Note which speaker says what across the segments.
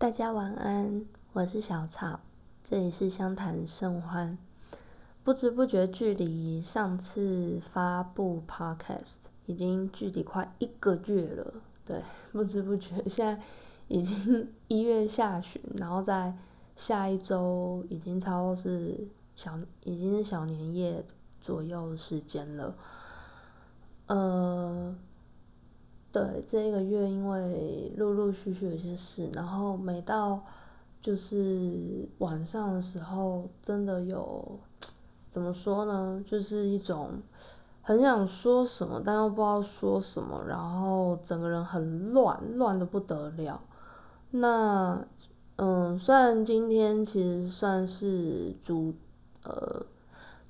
Speaker 1: 大家晚安，我是小草，这里是相谈甚欢。不知不觉，距离上次发布 Podcast 已经距离快一个月了。对，不知不觉，现在已经一月下旬，然后在下一周已经差不多是小，已经是小年夜左右的时间了。呃。对，这一个月因为陆陆续续有些事，然后每到就是晚上的时候，真的有怎么说呢？就是一种很想说什么，但又不知道说什么，然后整个人很乱，乱的不得了。那嗯，虽然今天其实算是主呃，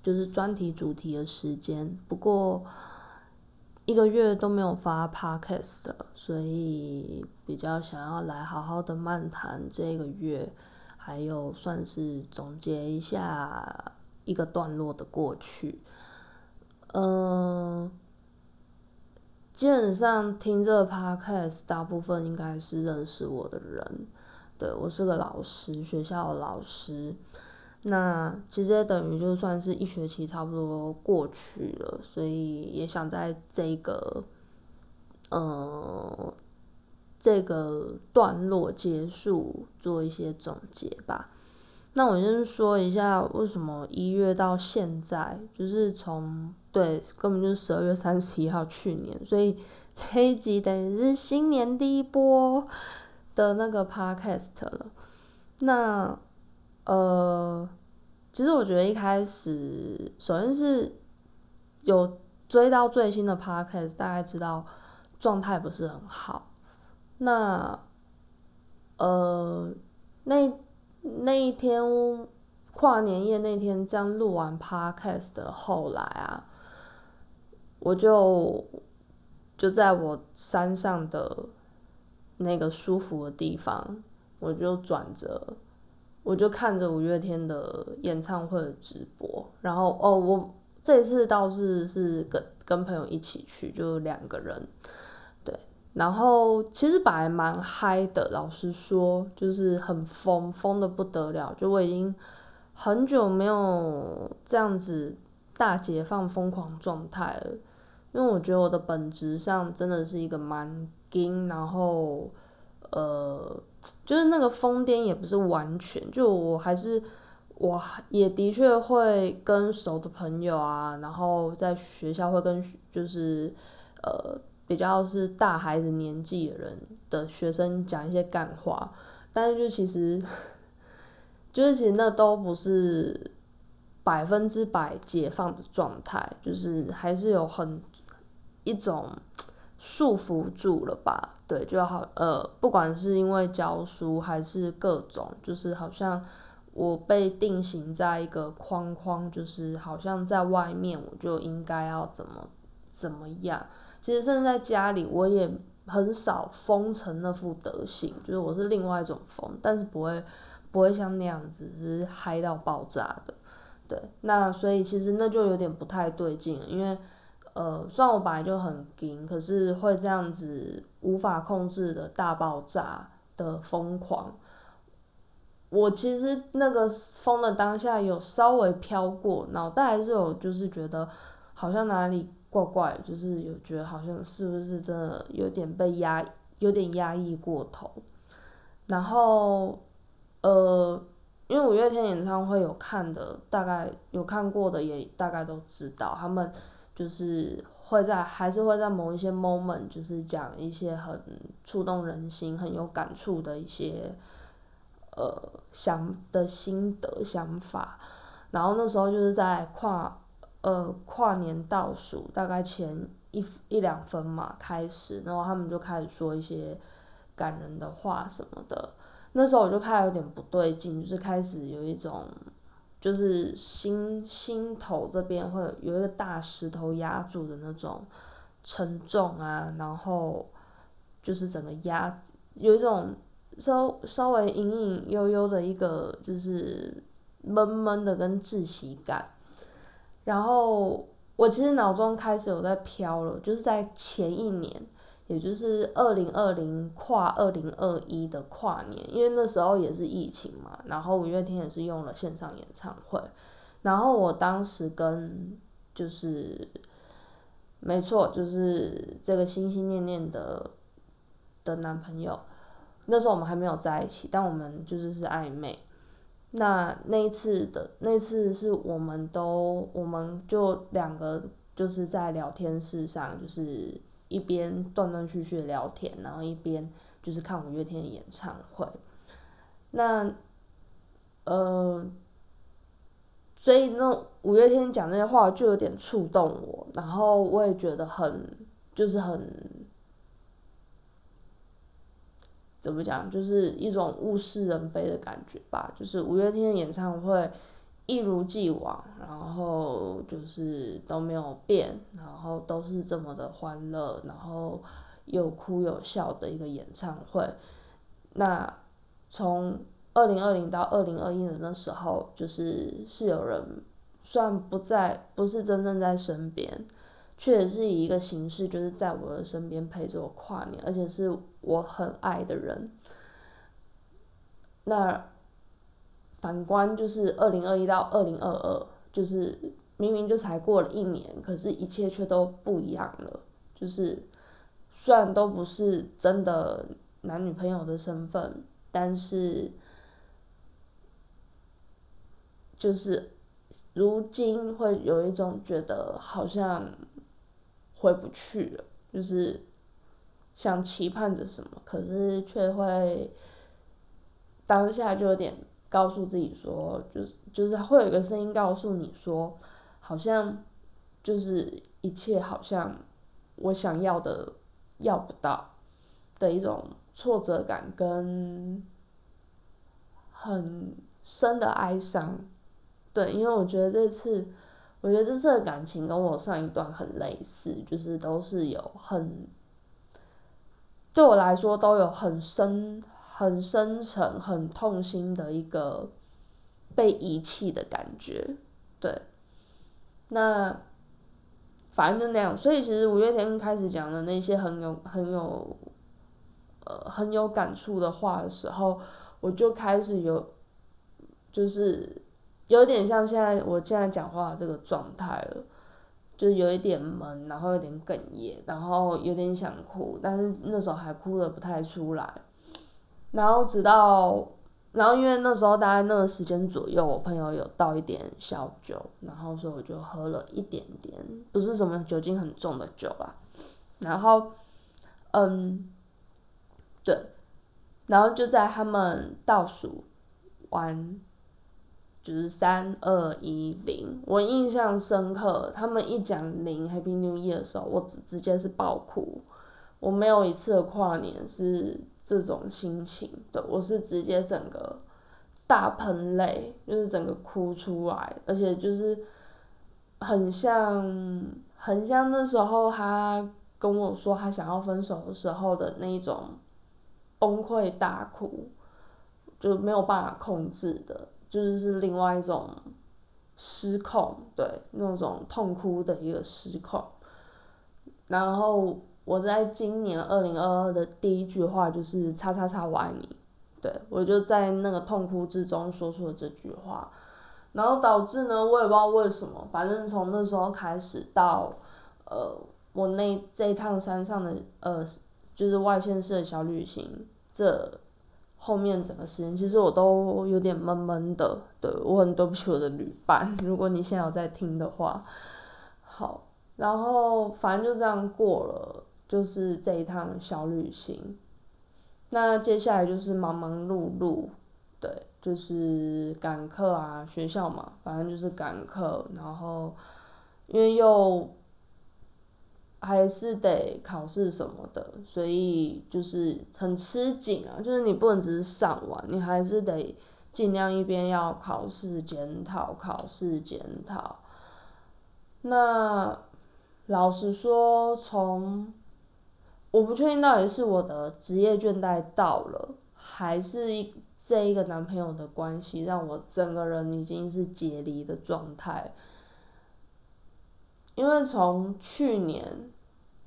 Speaker 1: 就是专题主题的时间，不过。一个月都没有发 podcast 所以比较想要来好好的漫谈这个月，还有算是总结一下一个段落的过去。嗯，基本上听这个 podcast 大部分应该是认识我的人，对我是个老师，学校的老师。那其实等于就算是一学期差不多过去了，所以也想在这个，呃，这个段落结束做一些总结吧。那我先说一下为什么一月到现在，就是从对根本就是十二月三十一号去年，所以 这一集等于是新年第一波的那个 podcast 了。那。呃，其实我觉得一开始，首先是有追到最新的 podcast，大概知道状态不是很好。那呃，那那一天跨年夜那天，这样录完 podcast 的后来啊，我就就在我山上的那个舒服的地方，我就转着。我就看着五月天的演唱会的直播，然后哦，我这次倒是是跟跟朋友一起去，就两个人，对，然后其实本来蛮嗨的，老实说，就是很疯，疯的不得了，就我已经很久没有这样子大解放疯狂状态了，因为我觉得我的本质上真的是一个蛮硬，然后呃。就是那个疯癫也不是完全，就我还是，我也的确会跟熟的朋友啊，然后在学校会跟就是呃比较是大孩子年纪的人的学生讲一些干话，但是就其实，就是其实那都不是百分之百解放的状态，就是还是有很一种。束缚住了吧？对，就好呃，不管是因为教书还是各种，就是好像我被定型在一个框框，就是好像在外面我就应该要怎么怎么样。其实甚至在家里，我也很少疯成那副德行，就是我是另外一种疯，但是不会不会像那样子是嗨到爆炸的。对，那所以其实那就有点不太对劲，因为。呃，虽然我本来就很惊，可是会这样子无法控制的大爆炸的疯狂，我其实那个疯的当下有稍微飘过，脑袋还是有就是觉得好像哪里怪怪，就是有觉得好像是不是真的有点被压，有点压抑过头。然后呃，因为五月天演唱会有看的，大概有看过的也大概都知道他们。就是会在，还是会在某一些 moment，就是讲一些很触动人心、很有感触的一些，呃，想的心得想法。然后那时候就是在跨，呃，跨年倒数大概前一一两分嘛开始，然后他们就开始说一些感人的话什么的。那时候我就开始有点不对劲，就是开始有一种。就是心心头这边会有一个大石头压住的那种沉重啊，然后就是整个压有一种稍稍微隐隐悠悠的一个就是闷闷的跟窒息感，然后我其实脑中开始有在飘了，就是在前一年，也就是二零二零跨二零二一的跨年，因为那时候也是疫情嘛，然后五月天也是用了线上演唱会，然后我当时跟就是，没错，就是这个心心念念的的男朋友，那时候我们还没有在一起，但我们就是是暧昧。那那一次的那次是我们都我们就两个就是在聊天室上，就是一边断断续续的聊天，然后一边就是看五月天的演唱会。那呃，所以那五月天讲那些话就有点触动我，然后我也觉得很就是很。怎么讲，就是一种物是人非的感觉吧。就是五月天的演唱会一如既往，然后就是都没有变，然后都是这么的欢乐，然后有哭有笑的一个演唱会。那从二零二零到二零二一的那时候，就是是有人虽然不在，不是真正在身边。确实是以一个形式，就是在我的身边陪着我跨年，而且是我很爱的人。那反观就是二零二一到二零二二，就是明明就才过了一年，可是一切却都不一样了。就是虽然都不是真的男女朋友的身份，但是就是如今会有一种觉得好像。回不去了，就是想期盼着什么，可是却会当下就有点告诉自己说，就是就是会有一个声音告诉你说，好像就是一切好像我想要的要不到的一种挫折感跟很深的哀伤，对，因为我觉得这次。我觉得这次的感情跟我上一段很类似，就是都是有很，对我来说都有很深、很深沉、很痛心的一个被遗弃的感觉，对。那反正就那样，所以其实五月天开始讲的那些很有、很有，呃，很有感触的话的时候，我就开始有，就是。有点像现在我现在讲话这个状态了，就是有一点闷，然后有点哽咽，然后有点想哭，但是那时候还哭的不太出来。然后直到，然后因为那时候大概那个时间左右，我朋友有倒一点小酒，然后所以我就喝了一点点，不是什么酒精很重的酒啦。然后，嗯，对，然后就在他们倒数完。就是三二一零，我印象深刻。他们一讲零 Happy New Year 的时候，我直直接是爆哭。我没有一次的跨年是这种心情的，我是直接整个大喷泪，就是整个哭出来，而且就是很像很像那时候他跟我说他想要分手的时候的那种崩溃大哭，就没有办法控制的。就是是另外一种失控，对那种痛哭的一个失控。然后我在今年二零二二的第一句话就是“叉叉叉我爱你”，对我就在那个痛哭之中说出了这句话，然后导致呢，我也不知道为什么，反正从那时候开始到呃我那这一趟山上的呃就是外县市的小旅行这。后面整个时间其实我都有点闷闷的，对我很对不起我的旅伴，如果你现在有在听的话，好，然后反正就这样过了，就是这一趟小旅行，那接下来就是忙忙碌碌，对，就是赶课啊，学校嘛，反正就是赶课，然后因为又。还是得考试什么的，所以就是很吃紧啊。就是你不能只是上完，你还是得尽量一边要考试检讨，考试检讨。那老实说，从我不确定到底是我的职业倦怠到了，还是一这一个男朋友的关系让我整个人已经是解离的状态。因为从去年。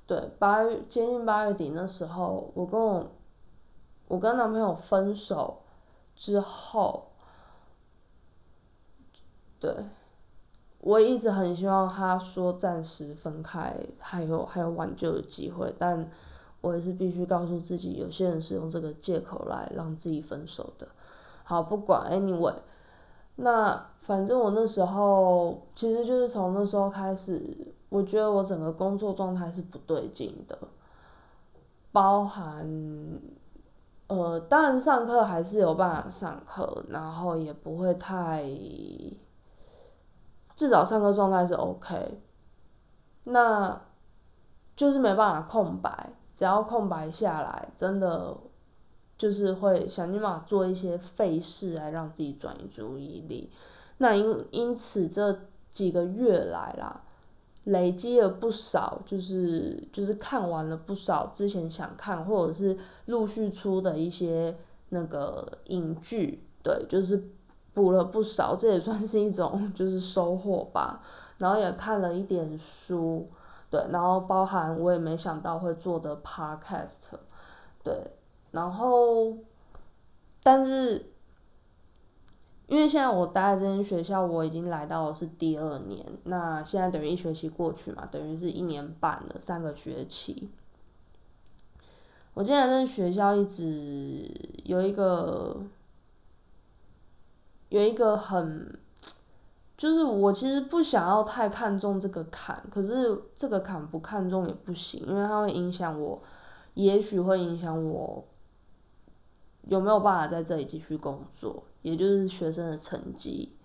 Speaker 1: 对，八月接近八月底那时候，我跟我我跟男朋友分手之后，对，我一直很希望他说暂时分开，还有还有挽救的机会，但我也是必须告诉自己，有些人是用这个借口来让自己分手的。好，不管，anyway。那反正我那时候其实就是从那时候开始，我觉得我整个工作状态是不对劲的，包含，呃，当然上课还是有办法上课，然后也不会太，至少上课状态是 OK，那，就是没办法空白，只要空白下来，真的。就是会想尽办法做一些费事来让自己转移注意力，那因因此这几个月来啦，累积了不少，就是就是看完了不少之前想看或者是陆续出的一些那个影剧，对，就是补了不少，这也算是一种就是收获吧。然后也看了一点书，对，然后包含我也没想到会做的 podcast，对。然后，但是，因为现在我待在这间学校，我已经来到的是第二年，那现在等于一学期过去嘛，等于是一年半了，三个学期。我现在在学校一直有一个，有一个很，就是我其实不想要太看重这个坎，可是这个坎不看重也不行，因为它会影响我，也许会影响我。有没有办法在这里继续工作？也就是学生的成绩，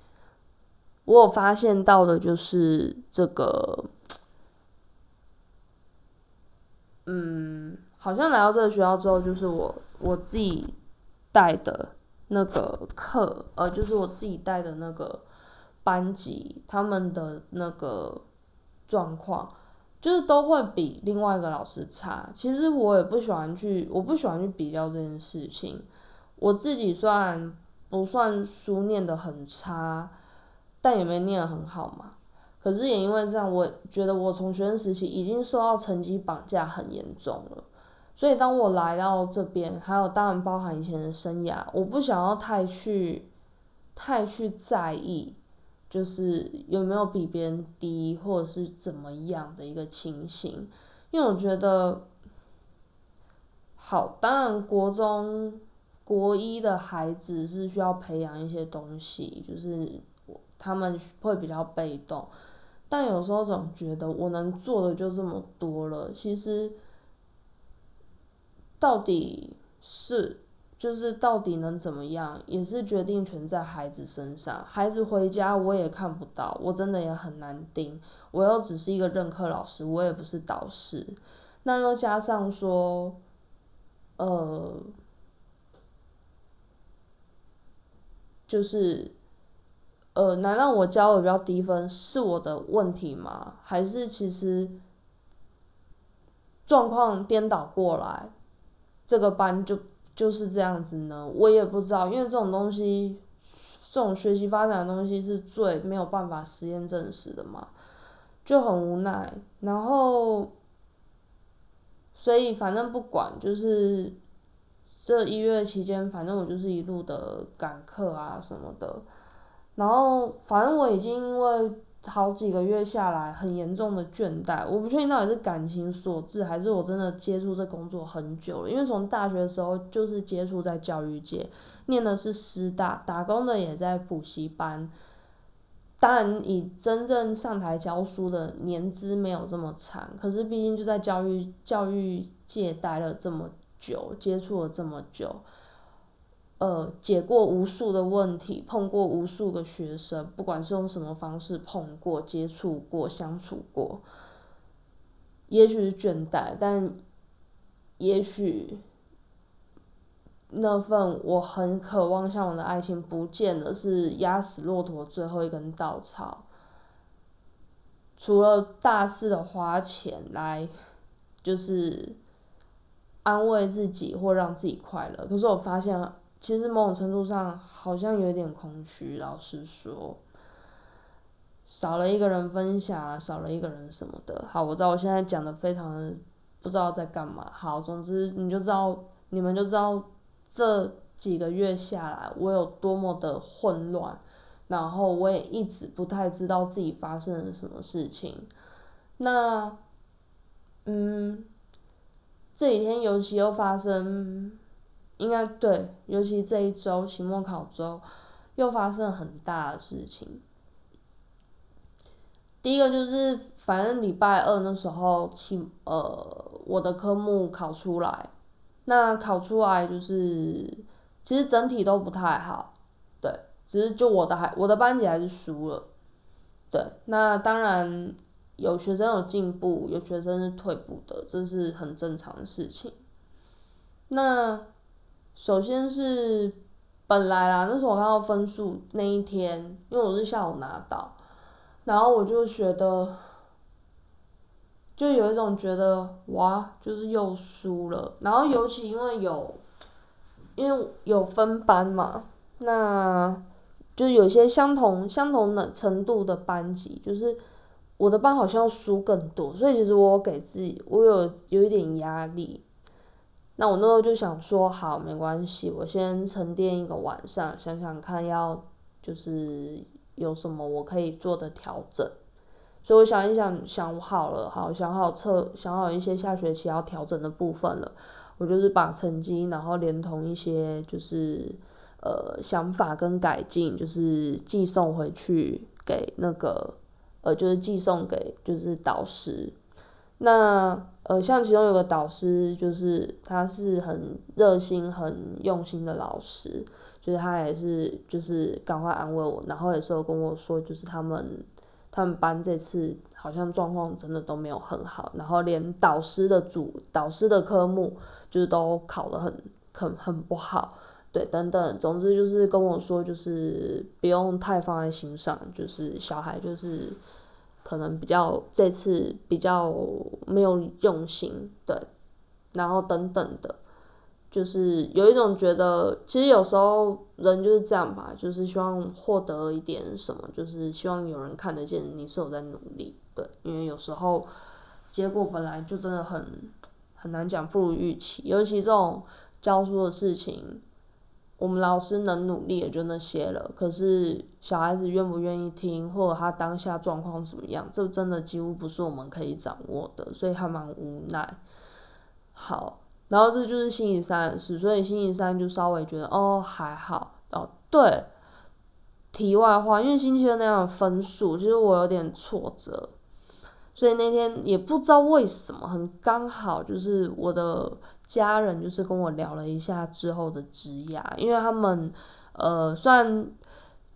Speaker 1: 我有发现到的就是这个，嗯，好像来到这个学校之后，就是我我自己带的那个课，呃，就是我自己带的那个班级，他们的那个状况，就是都会比另外一个老师差。其实我也不喜欢去，我不喜欢去比较这件事情。我自己算不算书念得很差，但也没念得很好嘛。可是也因为这样，我觉得我从学生时期已经受到成绩绑架很严重了。所以当我来到这边，还有当然包含以前的生涯，我不想要太去，太去在意，就是有没有比别人低或者是怎么样的一个情形，因为我觉得，好，当然国中。国一的孩子是需要培养一些东西，就是他们会比较被动，但有时候总觉得我能做的就这么多了，其实到底是就是到底能怎么样，也是决定权在孩子身上。孩子回家我也看不到，我真的也很难定。我又只是一个任课老师，我也不是导师，那又加上说，呃。就是，呃，难道我教的比较低分是我的问题吗？还是其实状况颠倒过来，这个班就就是这样子呢？我也不知道，因为这种东西，这种学习发展的东西是最没有办法实验证实的嘛，就很无奈。然后，所以反正不管就是。这一月期间，反正我就是一路的赶课啊什么的，然后反正我已经因为好几个月下来很严重的倦怠，我不确定到底是感情所致，还是我真的接触这工作很久了，因为从大学的时候就是接触在教育界，念的是师大，打工的也在补习班，当然以真正上台教书的年资没有这么长，可是毕竟就在教育教育界待了这么。久接触了这么久，呃，解过无数的问题，碰过无数个学生，不管是用什么方式碰过、接触过、相处过，也许是倦怠，但也许那份我很渴望向往的爱情不见得是压死骆驼最后一根稻草。除了大肆的花钱来，就是。安慰自己或让自己快乐，可是我发现，其实某种程度上好像有点空虚。老实说，少了一个人分享，少了一个人什么的。好，我知道我现在讲的非常的不知道在干嘛。好，总之你就知道，你们就知道这几个月下来我有多么的混乱，然后我也一直不太知道自己发生了什么事情。那，嗯，这几天尤其又发生，应该对，尤其这一周期末考周，又发生很大的事情。第一个就是，反正礼拜二那时候期呃我的科目考出来，那考出来就是，其实整体都不太好，对，只是就我的还我的班级还是输了，对，那当然有学生有进步，有学生是退步的，这是很正常的事情。那首先是本来啦，那时候我看到分数那一天，因为我是下午拿到。然后我就觉得，就有一种觉得哇，就是又输了。然后尤其因为有，因为有分班嘛，那，就有些相同相同的程度的班级，就是我的班好像输更多，所以其实我给自己我有有一点压力。那我那时候就想说，好，没关系，我先沉淀一个晚上，想想看要就是。有什么我可以做的调整？所以我想一想，想好了，好想好测，想好一些下学期要调整的部分了。我就是把成绩，然后连同一些就是呃想法跟改进，就是寄送回去给那个呃，就是寄送给就是导师。那呃，像其中有个导师，就是他是很热心、很用心的老师，就是他也是就是赶快安慰我，然后也是有跟我说，就是他们他们班这次好像状况真的都没有很好，然后连导师的组导师的科目就是都考得很很很不好，对，等等，总之就是跟我说，就是不用太放在心上，就是小孩就是。可能比较这次比较没有用心，对，然后等等的，就是有一种觉得，其实有时候人就是这样吧，就是希望获得一点什么，就是希望有人看得见你是有在努力，对，因为有时候结果本来就真的很很难讲，不如预期，尤其这种教书的事情。我们老师能努力也就那些了，可是小孩子愿不愿意听，或者他当下状况怎么样，这真的几乎不是我们可以掌握的，所以还蛮无奈。好，然后这就是星期三的事，所以星期三就稍微觉得哦还好哦。对，题外话，因为星期二那样的分数，其实我有点挫折。所以那天也不知道为什么，很刚好就是我的家人就是跟我聊了一下之后的职涯，因为他们呃算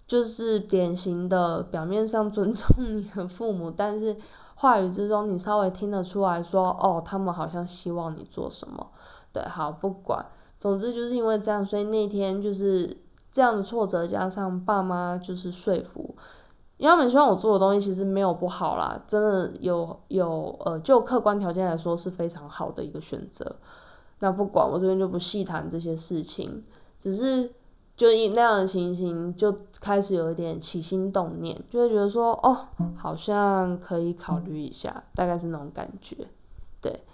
Speaker 1: 就是典型的表面上尊重你的父母，但是话语之中你稍微听得出来说哦，他们好像希望你做什么。对，好不管，总之就是因为这样，所以那天就是这样的挫折，加上爸妈就是说服。因为他们希望我做的东西其实没有不好啦，真的有有呃，就客观条件来说是非常好的一个选择。那不管我这边就不细谈这些事情，只是就以那样的情形就开始有一点起心动念，就会觉得说哦，好像可以考虑一下，大概是那种感觉。对，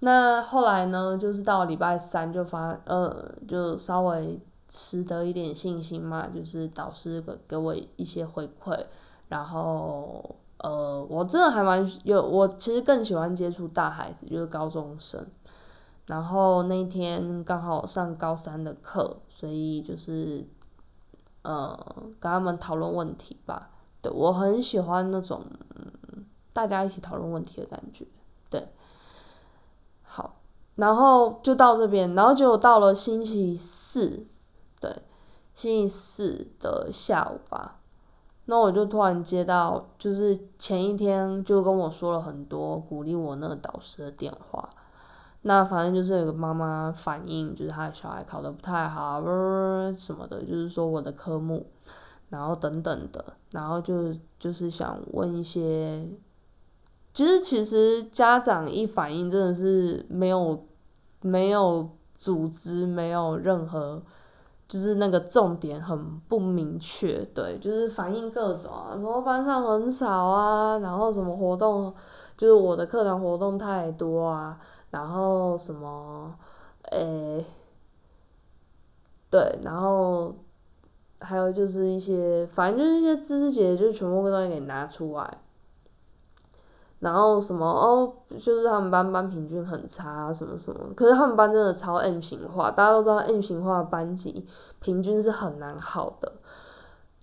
Speaker 1: 那后来呢，就是到礼拜三就发呃，就稍微。拾得一点信心嘛，就是导师给给我一些回馈，然后呃，我真的还蛮有，我其实更喜欢接触大孩子，就是高中生。然后那天刚好上高三的课，所以就是呃跟他们讨论问题吧。对我很喜欢那种大家一起讨论问题的感觉。对，好，然后就到这边，然后就到了星期四。对，星期四的下午吧，那我就突然接到，就是前一天就跟我说了很多鼓励我那个导师的电话，那反正就是有个妈妈反映，就是她的小孩考得不太好，什么的，就是说我的科目，然后等等的，然后就就是想问一些，其实其实家长一反应真的是没有没有组织，没有任何。就是那个重点很不明确，对，就是反映各种啊，什么班上很少啊，然后什么活动，就是我的课堂活动太多啊，然后什么，诶，对，然后还有就是一些，反正就是一些知识节，就全部都给拿出来。然后什么哦，就是他们班班平均很差什么什么，可是他们班真的超 M 型化，大家都知道 M 型化班级平均是很难好的，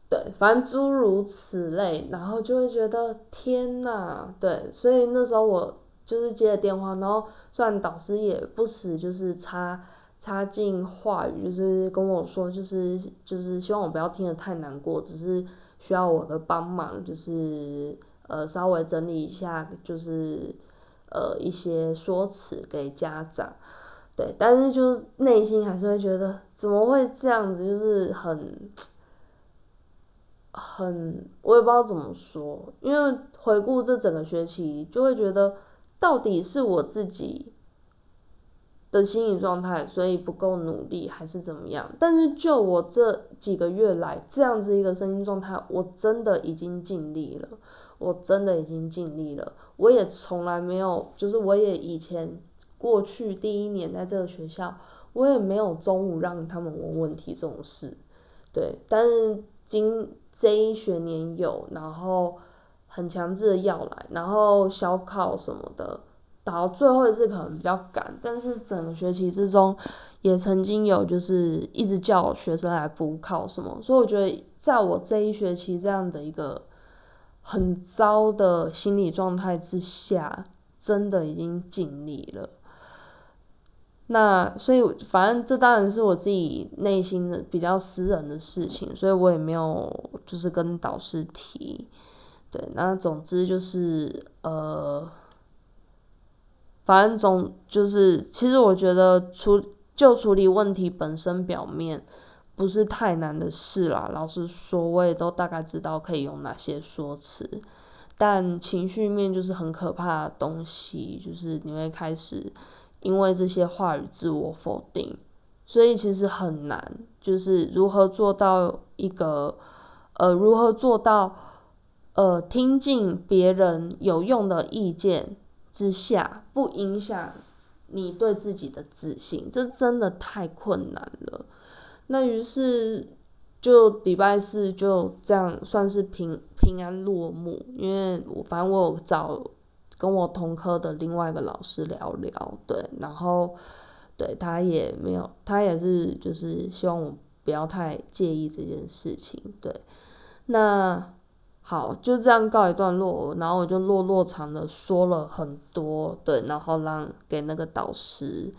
Speaker 1: 对，反正诸如此类，然后就会觉得天呐，对，所以那时候我就是接了电话，然后虽然导师也不时就是插插进话语，就是跟我说，就是就是希望我不要听得太难过，只是需要我的帮忙，就是。呃，稍微整理一下，就是呃一些说辞给家长，对，但是就是内心还是会觉得怎么会这样子，就是很很我也不知道怎么说，因为回顾这整个学期，就会觉得到底是我自己。的心理状态，所以不够努力还是怎么样？但是就我这几个月来这样子一个身心状态，我真的已经尽力了，我真的已经尽力了。我也从来没有，就是我也以前过去第一年在这个学校，我也没有中午让他们问问题这种事，对。但是今这一学年有，然后很强制的要来，然后小考什么的。到最后一次可能比较赶，但是整个学期之中，也曾经有就是一直叫学生来补考什么，所以我觉得在我这一学期这样的一个很糟的心理状态之下，真的已经尽力了。那所以反正这当然是我自己内心的比较私人的事情，所以我也没有就是跟导师提。对，那总之就是呃。反正总就是，其实我觉得处就处理问题本身表面不是太难的事啦。老实说，我也都大概知道可以用哪些说辞，但情绪面就是很可怕的东西，就是你会开始因为这些话语自我否定，所以其实很难，就是如何做到一个呃，如何做到呃，听进别人有用的意见。之下不影响你对自己的自信，这真的太困难了。那于是就礼拜四就这样算是平平安落幕，因为我反正我有找跟我同科的另外一个老师聊聊，对，然后对他也没有，他也是就是希望我不要太介意这件事情，对，那。好，就这样告一段落，然后我就落落长的说了很多，对，然后让给那个导师，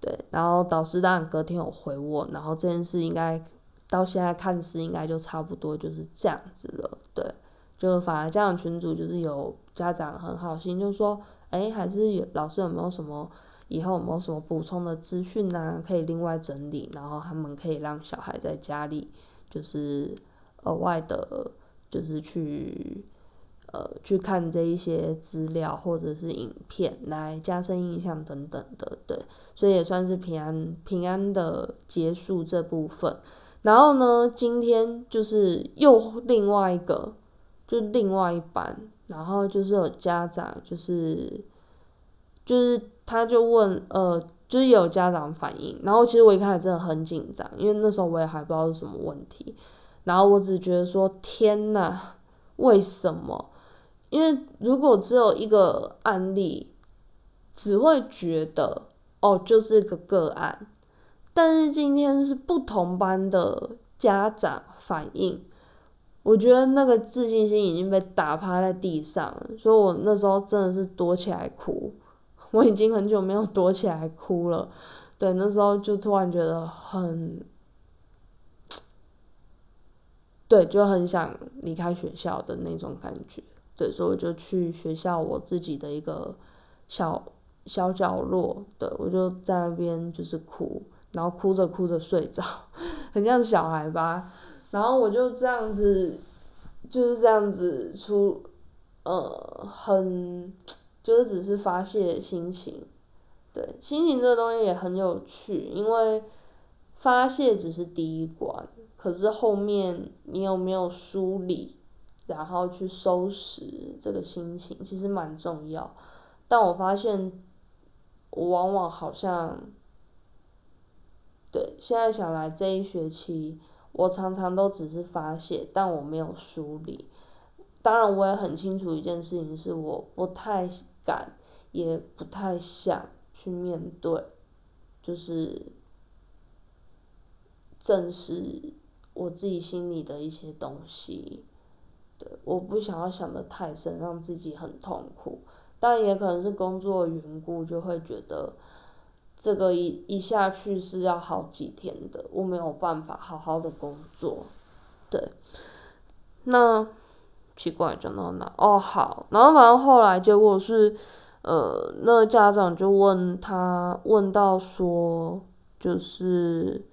Speaker 1: 对，然后导师当然隔天有回我，然后这件事应该到现在看似应该就差不多就是这样子了，对，就反而家长群组就是有家长很好心，就说，哎，还是有老师有没有什么以后有没有什么补充的资讯呐，可以另外整理，然后他们可以让小孩在家里就是额外的。就是去，呃，去看这一些资料或者是影片来加深印象等等的，对，所以也算是平安平安的结束这部分。然后呢，今天就是又另外一个，就另外一班，然后就是有家长，就是就是他就问，呃，就是有家长反映，然后其实我一开始真的很紧张，因为那时候我也还不知道是什么问题。然后我只觉得说天呐，为什么？因为如果只有一个案例，只会觉得哦，就是一个个案。但是今天是不同班的家长反应，我觉得那个自信心已经被打趴在地上了。所以我那时候真的是躲起来哭，我已经很久没有躲起来哭了。对，那时候就突然觉得很。对，就很想离开学校的那种感觉。对，所以我就去学校我自己的一个小小角落，对我就在那边就是哭，然后哭着哭着睡着，很像小孩吧。然后我就这样子，就是这样子出，呃，很就是只是发泄心情。对，心情这个东西也很有趣，因为发泄只是第一关，可是后面你有没有梳理，然后去收拾这个心情，其实蛮重要。但我发现，我往往好像，对，现在想来这一学期，我常常都只是发泄，但我没有梳理。当然，我也很清楚一件事情，是我不太敢，也不太想去面对，就是正视我自己心里的一些东西。对，我不想要想的太深，让自己很痛苦。但也可能是工作的缘故，就会觉得这个一一下去是要好几天的，我没有办法好好的工作。对，那。奇怪，讲到哪？哦，好，然后反正后来结果是，呃，那个家长就问他，问到说，就是，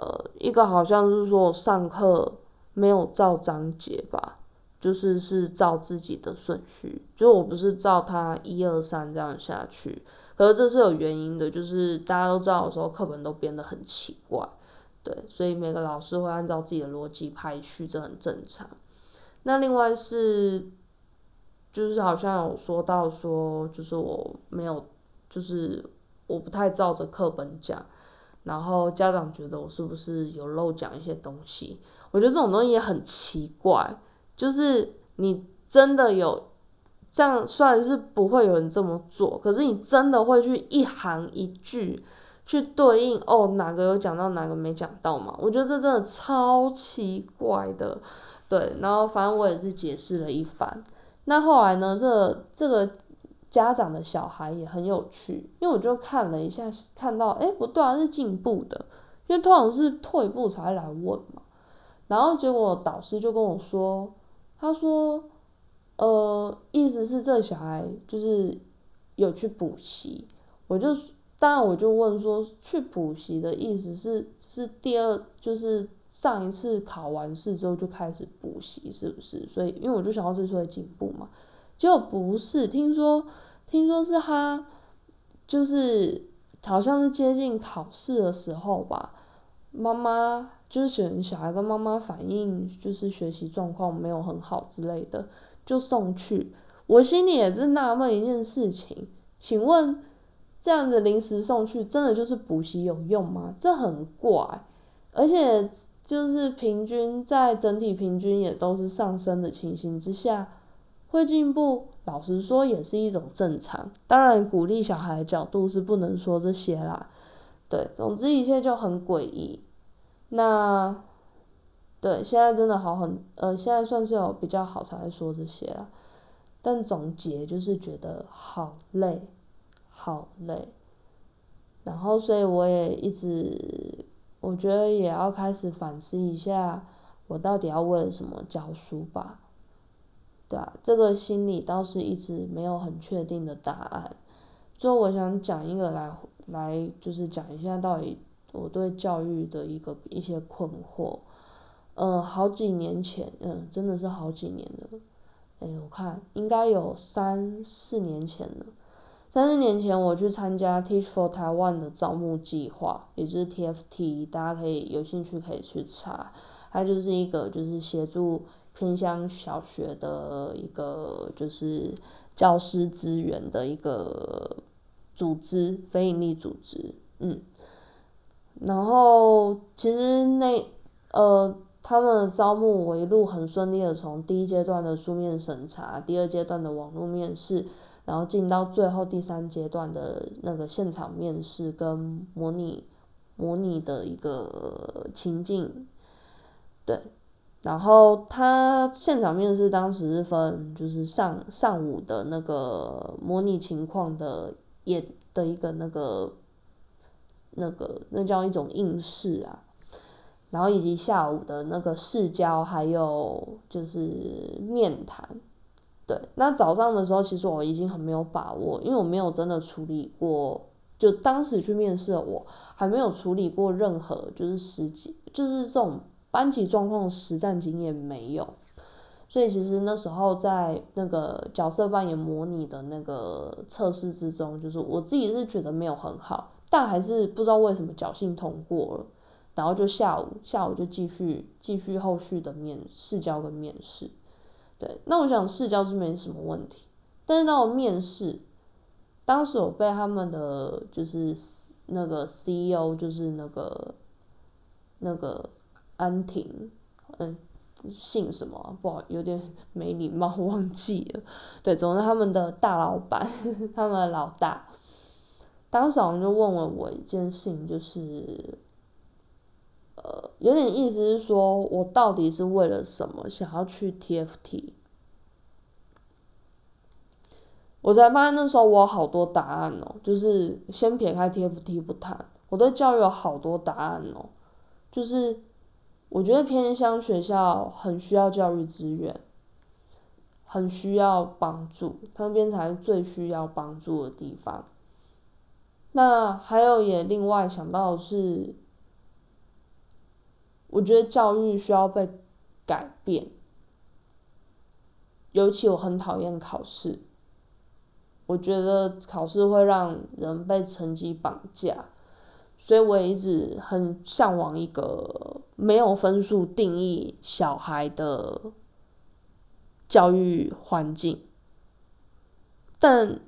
Speaker 1: 呃，一个好像是说我上课没有照章节吧，就是是照自己的顺序，就我不是照他一二三这样下去，可是这是有原因的，就是大家都知道有时候课本都编得很奇怪，对，所以每个老师会按照自己的逻辑排序，这很正常。那另外是，就是好像有说到说，就是我没有，就是我不太照着课本讲，然后家长觉得我是不是有漏讲一些东西？我觉得这种东西也很奇怪，就是你真的有这样，虽然是不会有人这么做，可是你真的会去一行一句去对应哦，哪个有讲到，哪个没讲到嘛？我觉得这真的超奇怪的。对，然后反正我也是解释了一番。那后来呢，这这个家长的小孩也很有趣，因为我就看了一下，看到哎不对啊，是进步的，因为通常是退步才会来问嘛。然后结果导师就跟我说，他说，呃，意思是这小孩就是有去补习，我就当然我就问说，去补习的意思是是第二就是。上一次考完试之后就开始补习，是不是？所以，因为我就想要这说进步嘛，就不是，听说，听说是他，就是好像是接近考试的时候吧，妈妈就是选小孩跟妈妈反映，就是学习状况没有很好之类的，就送去。我心里也是纳闷一件事情，请问这样子临时送去，真的就是补习有用吗？这很怪，而且。就是平均在整体平均也都是上升的情形之下，会进步，老实说也是一种正常。当然，鼓励小孩的角度是不能说这些啦。对，总之一切就很诡异。那，对，现在真的好很，呃，现在算是有比较好才会说这些啦。但总结就是觉得好累，好累。然后，所以我也一直。我觉得也要开始反思一下，我到底要为了什么教书吧？对啊，这个心里倒是一直没有很确定的答案。最后，我想讲一个来来，就是讲一下到底我对教育的一个一些困惑。嗯，好几年前，嗯，真的是好几年了。哎，我看应该有三四年前了。三四年前，我去参加 Teach for Taiwan 的招募计划，也就是 TFT，大家可以有兴趣可以去查。它就是一个就是协助偏乡小学的一个就是教师资源的一个组织，非营利组织。嗯，然后其实那呃，他们招募我一路很顺利的从第一阶段的书面审查，第二阶段的网络面试。然后进到最后第三阶段的那个现场面试跟模拟，模拟的一个情境，对，然后他现场面试当时是分就是上上午的那个模拟情况的也的一个那个，那个那叫一种应试啊，然后以及下午的那个试教还有就是面谈。对，那早上的时候，其实我已经很没有把握，因为我没有真的处理过，就当时去面试的我，还没有处理过任何就是实际，就是这种班级状况实战经验没有，所以其实那时候在那个角色扮演模拟的那个测试之中，就是我自己是觉得没有很好，但还是不知道为什么侥幸通过了。然后就下午下午就继续继续后续的面试教跟面试，对，那我想试教是没什么问题，但是到面试，当时我被他们的就是那个 CEO 就是那个那个安婷，嗯。姓什么？不好，有点没礼貌，忘记了。对，总之他们的大老板，他们的老大，当时好像就问了我一件事情，就是，呃，有点意思是说，我到底是为了什么想要去 TFT？我才发现那时候我有好多答案哦，就是先撇开 TFT 不谈，我对教育有好多答案哦，就是。我觉得偏乡学校很需要教育资源，很需要帮助，那边才是最需要帮助的地方。那还有也另外想到的是，我觉得教育需要被改变，尤其我很讨厌考试，我觉得考试会让人被成绩绑架。所以我一直很向往一个没有分数定义小孩的教育环境，但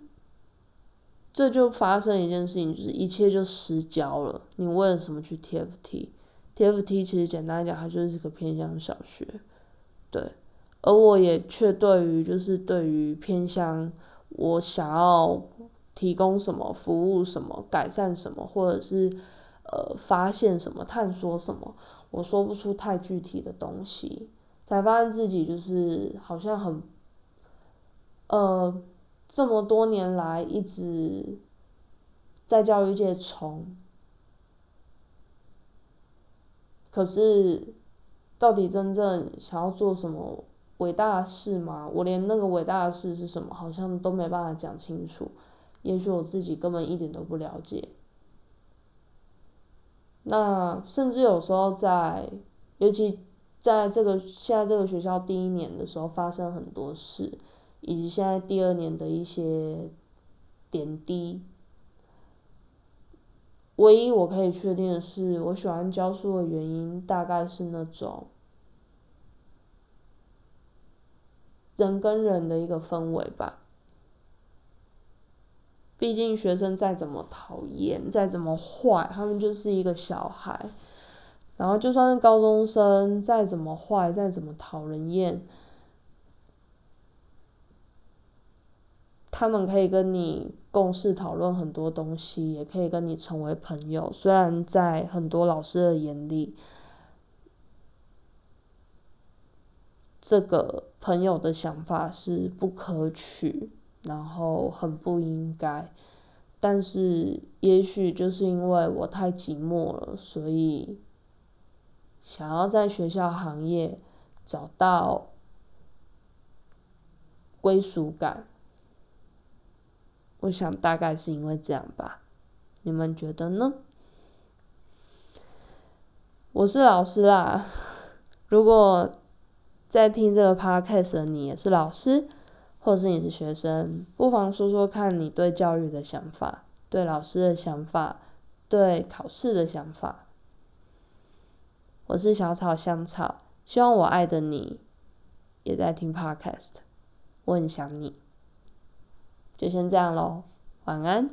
Speaker 1: 这就发生一件事情，就是一切就失焦了。你为了什么去 TFT？TFT 其实简单讲，它就是个偏向小学，对。而我也却对于就是对于偏向我想要。提供什么服务，什么改善什么，或者是呃发现什么，探索什么，我说不出太具体的东西，才发现自己就是好像很，呃，这么多年来一直在教育界从，可是到底真正想要做什么伟大的事吗？我连那个伟大的事是什么，好像都没办法讲清楚。也许我自己根本一点都不了解。那甚至有时候在，尤其在这个现在这个学校第一年的时候发生很多事，以及现在第二年的一些点滴。唯一我可以确定的是，我喜欢教书的原因大概是那种人跟人的一个氛围吧。毕竟学生再怎么讨厌，再怎么坏，他们就是一个小孩。然后就算是高中生，再怎么坏，再怎么讨人厌，他们可以跟你共事讨论很多东西，也可以跟你成为朋友。虽然在很多老师的眼里，这个朋友的想法是不可取。然后很不应该，但是也许就是因为我太寂寞了，所以想要在学校行业找到归属感。我想大概是因为这样吧，你们觉得呢？我是老师啦，如果在听这个 podcast 的你也是老师。或是你是学生，不妨说说看你对教育的想法，对老师的想法，对考试的想法。我是小草香草，希望我爱的你也在听 Podcast，我很想你。就先这样喽，晚安。